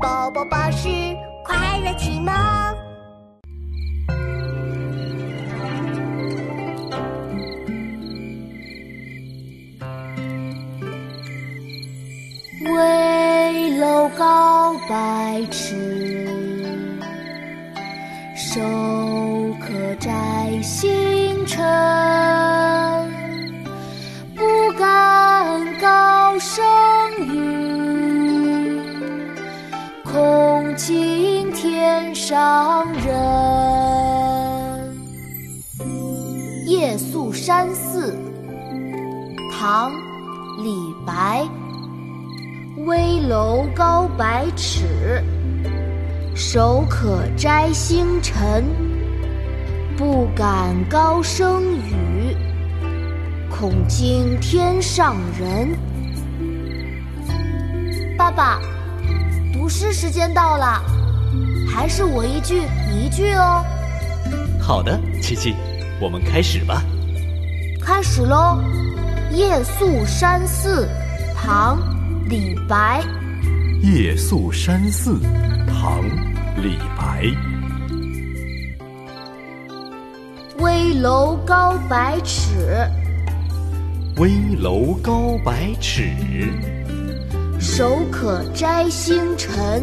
宝宝巴士快乐启蒙。危楼高百尺，手可摘星辰。不敢高声上人。夜宿山寺，唐·李白。危楼高百尺，手可摘星辰。不敢高声语，恐惊天上人。爸爸，读诗时间到了，还是我一句你一句哦。好的，琪琪，我们开始吧。开始喽，《夜宿山寺》，唐。李白，夜宿山寺，唐，李白。危楼高百尺，危楼高百尺，手可摘星辰，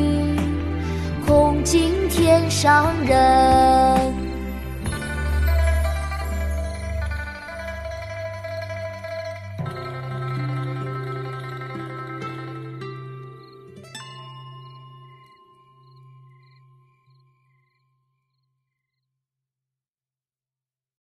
今天上人。